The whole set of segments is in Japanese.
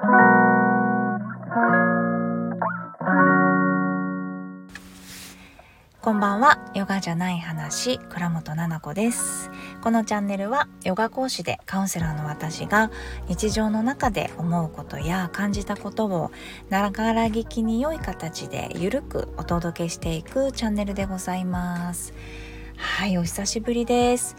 こんばんは。ヨガじゃない話倉本々子です。このチャンネルはヨガ講師でカウンセラーの私が日常の中で思うことや感じたことをながら聞きに良い形でゆるくお届けしていくチャンネルでございます。はいお久しぶりです。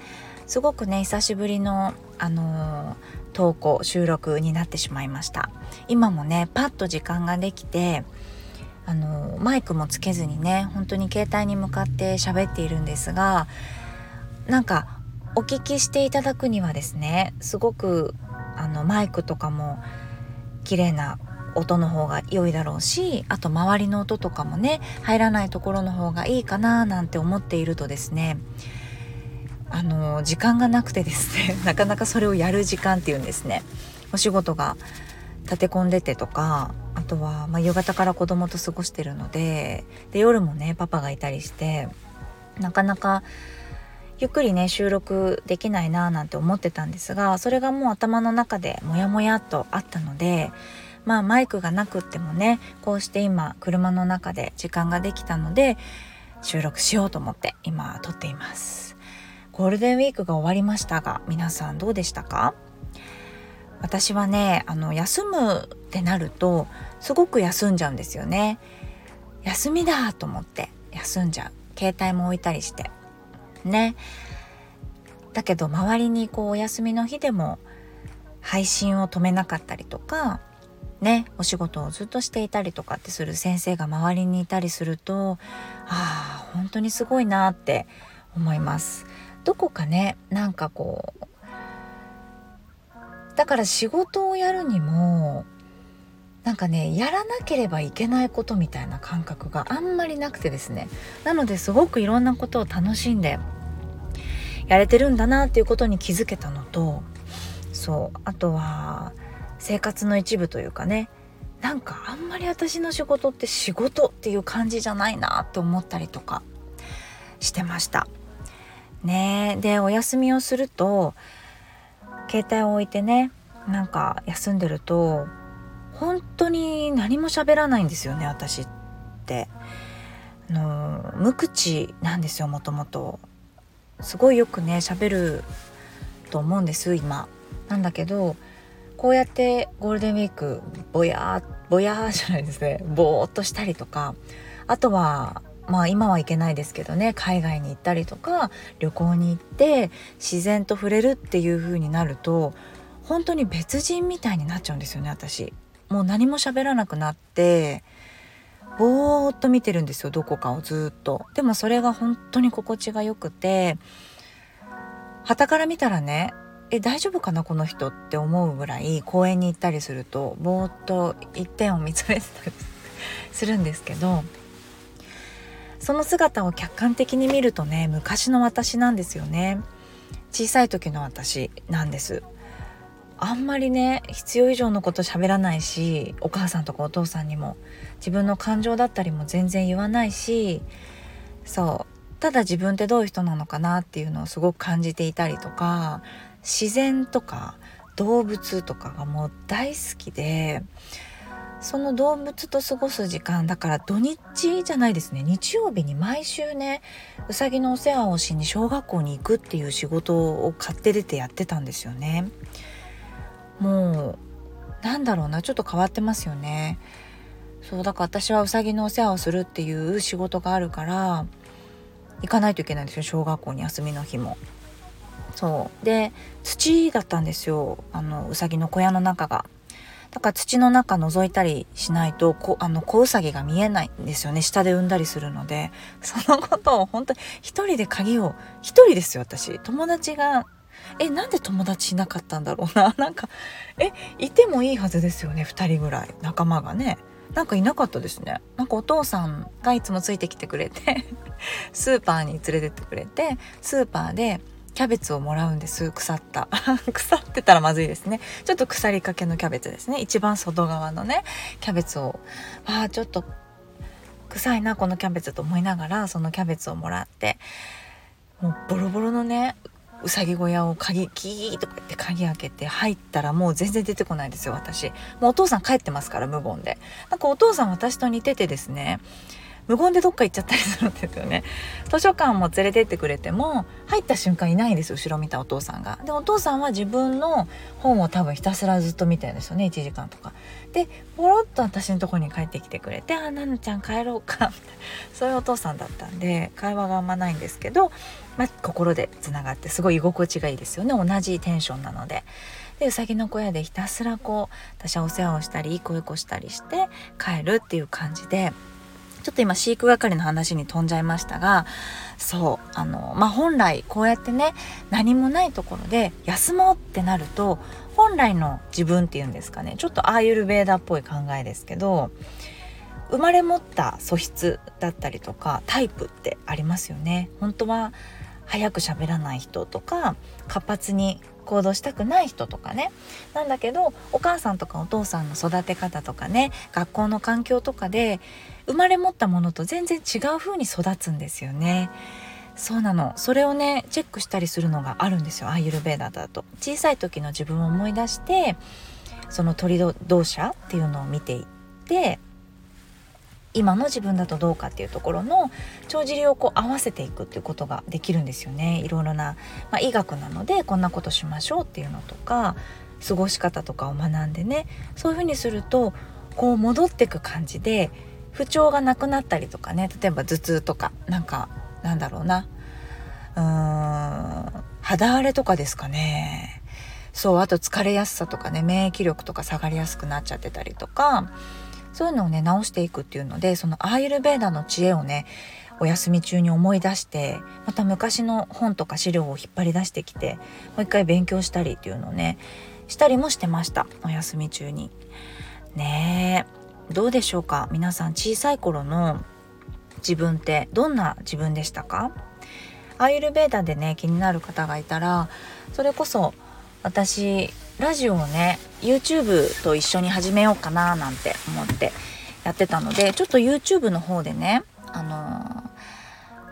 すごくね久しぶりのあのー、投稿収録になってしまいました。今もねパッと時間ができてあのマイクもつけずにね本当に携帯に向かって喋っているんですがなんかお聞きしていただくにはですねすごくあのマイクとかも綺麗な音の方が良いだろうしあと周りの音とかもね入らないところの方がいいかななんて思っているとですねあの時間がなくてですね なかなかそれをやる時間っていうんですね。お仕事が立て込んでてとかあとは、まあ、夕方から子供と過ごしてるのでで夜もねパパがいたりしてなかなかゆっくりね収録できないなーなんて思ってたんですがそれがもう頭の中でモヤモヤっとあったのでまあマイクがなくってもねこうして今車の中で時間ができたので収録しようと思って今撮っています。ゴールデンウィークが終わりましたが皆さんどうでしたか？私はねあの休むってなるとすごく休んじゃうんですよね。休みだと思って休んじゃう。携帯も置いたりして。ね。だけど周りにこうお休みの日でも配信を止めなかったりとかね。お仕事をずっとしていたりとかってする先生が周りにいたりするとああ本当にすごいなって思います。どこかねなんかこうだから仕事をやるにもなんかねやらなければいけないことみたいな感覚があんまりなくてですね。なのですごくいろんなことを楽しんでやれてるんだなっていうことに気づけたのとそうあとは生活の一部というかねなんかあんまり私の仕事って仕事っていう感じじゃないなって思ったりとかしてました。ね。でお休みをすると携帯を置いてねなんか休んでると本当に何も喋らないんですよね私って。あの無口なんですよもともと。すごいよくね喋ると思うんです今。なんだけどこうやってゴールデンウィークぼやーぼやーじゃないですね。ぼーっとしたりとか。あとはまあ今は行けないですけどね海外に行ったりとか旅行に行って自然と触れるっていう風になると本当に別人みたいになっちゃうんですよね私。もう何も喋らなくなってぼーっと見てるんですよどこかをずっと。でもそれが本当に心地がよくて旗から見たらねえ大丈夫かなこの人って思うぐらい公園に行ったりするとぼーっと一点を見つめてたりするんですけどその姿を客観的に見るとね昔の私なんですよね。小さい時の私なんです。あんまりね必要以上のこと喋らないしお母さんとかお父さんにも自分の感情だったりも全然言わないしそうただ自分ってどういう人なのかなっていうのをすごく感じていたりとか自然とか動物とかがもう大好きでその動物と過ごす時間だから土日じゃないですね。日曜日に毎週ねうさぎのお世話をしに小学校に行くっていう仕事を買って出てやってたんですよね。もうなんだろうなちょっと変わってますよね。そうだから私はうさぎのお世話をするっていう仕事があるから行かないといけないんですよ小学校に休みの日も。そう。で土だったんですよあのうさぎの小屋の中が。だから土の中覗いたりしないとこあの子うさぎが見えないんですよね。下で産んだりするので。そのことを本当に一人で鍵を一人ですよ私。友達がえなんで友達いなかったんだろうな。なんかえいてもいいはずですよね2人ぐらい。仲間がね。なんかいなかったですね。なんかお父さんがいつもついてきてくれて スーパーに連れてってくれてスーパーでキャベツをもらうんです。腐った。腐ってたらまずいですね。ちょっと腐りかけのキャベツですね。一番外側のねキャベツを。ああちょっと臭いなこのキャベツと思いながらそのキャベツをもらってもうボロボロのねうさぎ小屋を鍵キーとか言って鍵開けて入ったらもう全然出てこないですよ私。もうお父さん帰ってますから無言で。なんかお父さん私と似ててですね無言でどっか行っちゃったりするんですよね。図書館も連れてってくれても入った瞬間いないんです後ろ見たお父さんが。でお父さんは自分の本を多分ひたすらずっと見てるんですよね1時間とか。でポロッと私のとこに帰ってきてくれて「あなのちゃん帰ろうか」そういうお父さんだったんで会話があんまないんですけど、まあ、心でつながってすごい居心地がいいですよね。同じテンションなので。でうさぎの小屋でひたすらこう私はお世話をしたりいい子いこしたりして帰るっていう感じでちょっと今飼育係の話に飛んじゃいましたがそうあのまあ本来こうやってね何もないところで休もうってなると本来の自分っていうんですかねちょっとアーユルベーダっぽい考えですけど生まれ持った素質だったりとかタイプってありますよね。本当は早く喋らない人とか活発に行動したくない人とかね。なんだけどお母さんとかお父さんの育て方とかね学校の環境とかで生まれ持ったものと全然違う風に育つんですよね。そうなの。それをねチェックしたりするのがあるんですよアーユルベーダだと。小さい時の自分を思い出してその鳥同社っていうのを見ていって今の自分だとどうかっていうところの帳尻をこう合わせていくっていうことができるんですよね。いろいろな、まあ、医学なのでこんなことしましょうっていうのとか過ごし方とかを学んでねそういうふうにするとこう戻ってく感じで不調がなくなったりとかね例えば頭痛とかなんかなんだろうなうーん肌荒れとかですかね。そうあと疲れやすさとかね免疫力とか下がりやすくなっちゃってたりとかそういうのをね直していくっていうのでそのアーユルベーダの知恵をねお休み中に思い出してまた昔の本とか資料を引っ張り出してきてもう一回勉強したりっていうのをねしたりもしてましたお休み中に。ねえどうでしょうか？皆さん小さい頃の自分ってどんな自分でしたか？アーユルベーダでね気になる方がいたらそれこそ私ラジオをね YouTube と一緒に始めようかななんて思ってやってたのでちょっと YouTube の方でねあの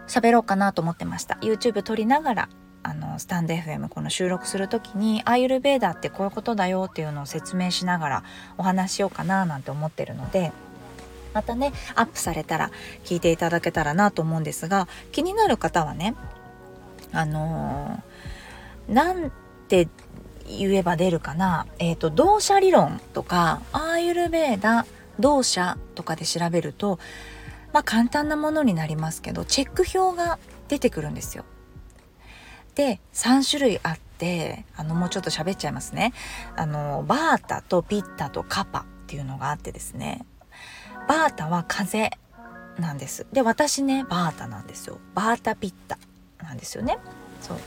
喋、ろうかなと思ってました。YouTube 撮りながらあのスタンド FM この収録する時にアーユルベーダーってこういうことだよっていうのを説明しながらお話しようかななんて思ってるのでまたねアップされたら聞いていただけたらなと思うんですが気になる方はねあのー、なんて言えば出るかな、えっ、ー、と動作理論とかアーユルベーダ動作とかで調べるとまあ簡単なものになりますけどチェック表が出てくるんですよ。で3種類あってあのもうちょっと喋っちゃいますね。あのバータとピッタとカパっていうのがあってですねバータは風なんです。で私ねバータなんですよ。バータピッタなんですよね。そう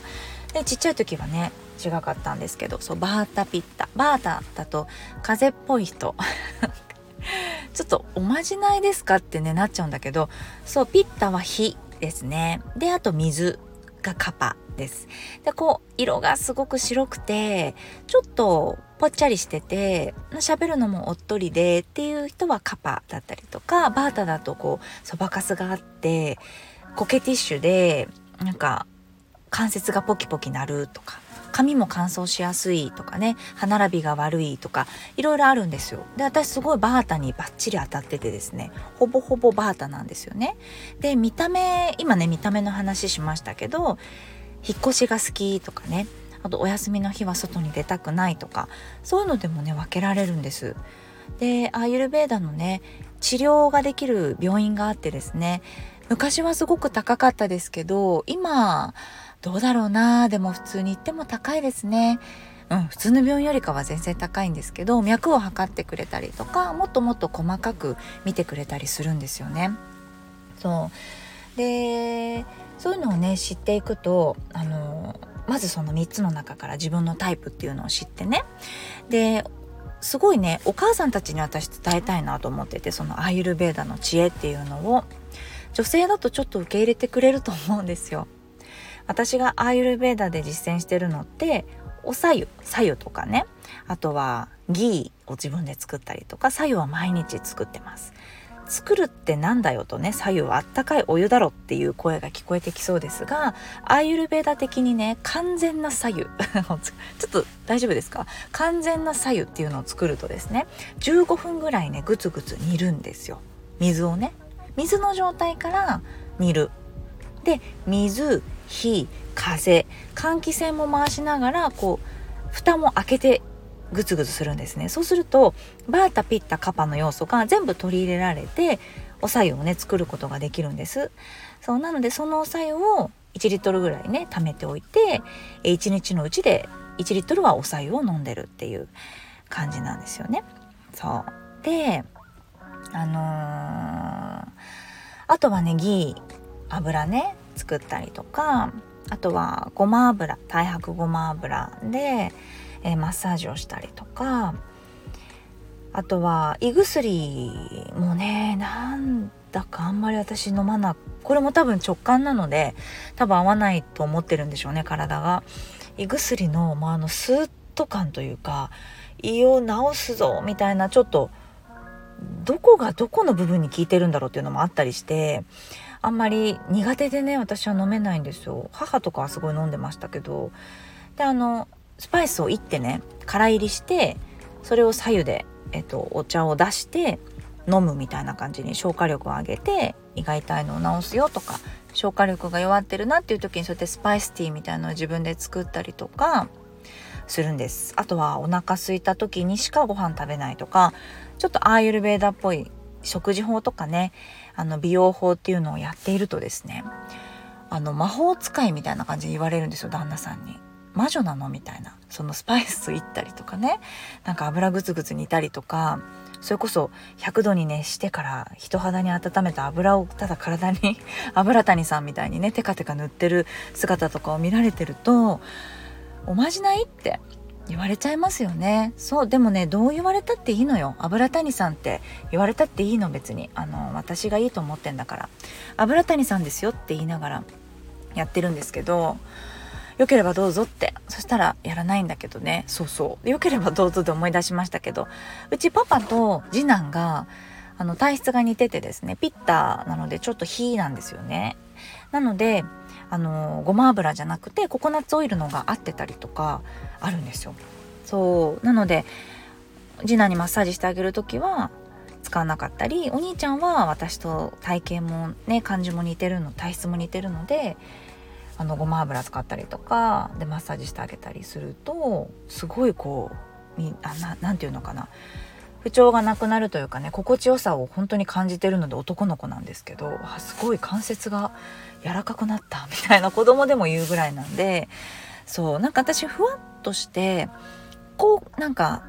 でちっちゃい時はね違かったんですけどそうバータピッタ。バータだと風邪っぽい人。ちょっとおまじないですかってねなっちゃうんだけどそうピッタは火ですね。であと水がカパです。でこう色がすごく白くてちょっとぽっちゃりしてて喋るのもおっとりでっていう人はカパだったりとかバータだとこうそばかすがあってコケティッシュでなんか関節がポキポキなるとか髪も乾燥しやすいとかね歯並びが悪いとかいろいろあるんですよ。で私すごいバータにバッチリ当たっててですねほぼほぼバータなんですよね。で見た目今ね見た目の話しましたけど引っ越しが好きとかねあとお休みの日は外に出たくないとかそういうのでもね分けられるんです。でアーユルベーダのね治療ができる病院があってですね昔はすごく高かったですけど今どうだろうなでも普通に行っても高いですね。うん、普通の病院よりかは全然高いんですけど脈を測ってくれたりとかもっともっと細かく見てくれたりするんですよね。そうでそういうのをね知っていくとあのまずその3つの中から自分のタイプっていうのを知ってねですごいねお母さんたちに私伝えたいなと思っててそのアーユルベーダの知恵っていうのを女性だとちょっと受け入れてくれると思うんですよ。私がアーユルベーダで実践してるのっておさゆさゆとかね。あとはギーを自分で作ったりとかさゆは毎日作ってます。作るってなんだよとね左右はあったかいお湯だろっていう声が聞こえてきそうですがアーユルベーダ的にね完全な左右 ちょっと大丈夫ですか？完全な左右っていうのを作るとですね15分ぐらいねグツグツ煮るんですよ。水をね。水の状態から煮る。で水火風換気扇も回しながらこう蓋も開けてグツグツするんですね。そうするとバータピッタカパの要素が全部取り入れられてお白湯をね作ることができるんです。そうなのでそのお白湯を1リットルぐらいね貯めておいて1日のうちで1リットルはお白湯を飲んでるっていう感じなんですよね。そう。であのー、あとはねギー油ね。作ったりとかあとはごま油太白ごま油でえー、マッサージをしたりとかあとは胃薬もねなんだかあんまり私飲まなこれも多分直感なので多分合わないと思ってるんでしょうね体が。胃薬の、まあ、あのスーッと感というか胃を治すぞみたいなちょっとどこがどこの部分に効いてるんだろうっていうのもあったりしてあんまり苦手でね私は飲めないんですよ。母とかはすごい飲んでましたけど。であのスパイスをいってね空入りしてそれを左右で、えっと、お茶を出して飲むみたいな感じに消化力を上げて胃が痛いのを治すよとか消化力が弱ってるなっていう時にそうやってスパイスティーみたいなのを自分で作ったりとかするんです。あとはお腹空いた時にしかご飯食べないとかちょっとアーユルベーダっぽい食事法とかねあの美容法っていうのをやっているとですねあの魔法使いみたいな感じで言われるんですよ旦那さんに。魔女なのみたいな。そのスパイスいったりとかね。なんか油グツグツ煮たりとか。それこそ100度に熱してから人肌に温めた油をただ体に 油谷さんみたいにねテカテカ塗ってる姿とかを見られてるとおまじないって言われちゃいますよね。そうでもねどう言われたっていいのよ。油谷さんって言われたっていいの別に。あの私がいいと思ってんだから。油谷さんですよって言いながらやってるんですけど良ければどうぞって。そしたらやらないんだけどね。そうそう。良ければどうぞで思い出しましたけどうちパパと次男があの体質が似ててですねピッターなのでちょっと火なんですよね。なのであのごま油じゃなくてココナッツオイルのが合ってたりとかあるんですよ。そう。なので次男にマッサージしてあげる時は使わなかったりお兄ちゃんは私と体型もね感じも似てるの体質も似てるのであのごま油使ったりとかでマッサージしてあげたりするとすごいこうみあななんていうのかな。不調がなくなるというかね心地よさを本当に感じてるので男の子なんですけどすごい関節が柔らかくなったみたいな子供でも言うぐらいなんでそうなんか私ふわっとしてこうなんか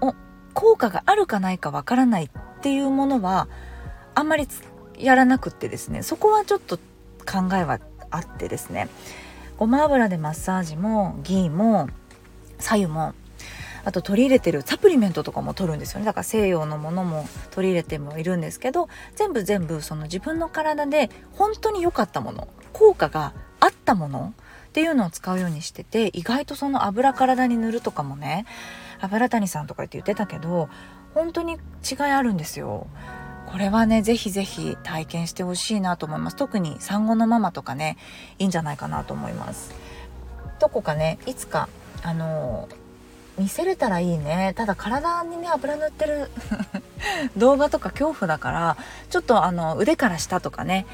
お効果があるかないかわからないっていうものはあんまりやらなくってですねそこはちょっと考えはあってですねごま油でマッサージもギーも左右もあと取り入れてるサプリメントとかも取るんですよね。だから西洋のものも取り入れてもいるんですけど全部全部その自分の体で本当に良かったもの。効果があったものっていうのを使うようにしてて意外とその油体に塗るとかもね油谷さんとかって言ってたけど本当に違いあるんですよ。これはねぜひぜひ体験してほしいなと思います。特に産後のママとかねいいんじゃないかなと思います。どこかねいつかあの見せれたらいいね。ただ体にね油塗ってる 動画とか恐怖だからちょっとあの腕から下とかね。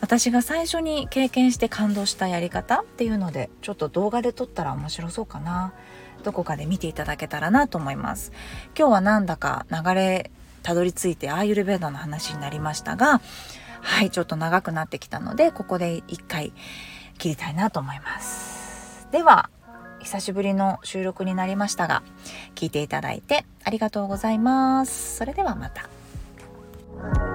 私が最初に経験して感動したやり方っていうのでちょっと動画で撮ったら面白そうかな。どこかで見ていただけたらなと思います。今日はなんだか流れたどり着いてアーユルベーダの話になりましたがはいちょっと長くなってきたのでここで一回切りたいなと思います。では久しぶりの収録になりましたが聞いていただいてありがとうございます。それではまた。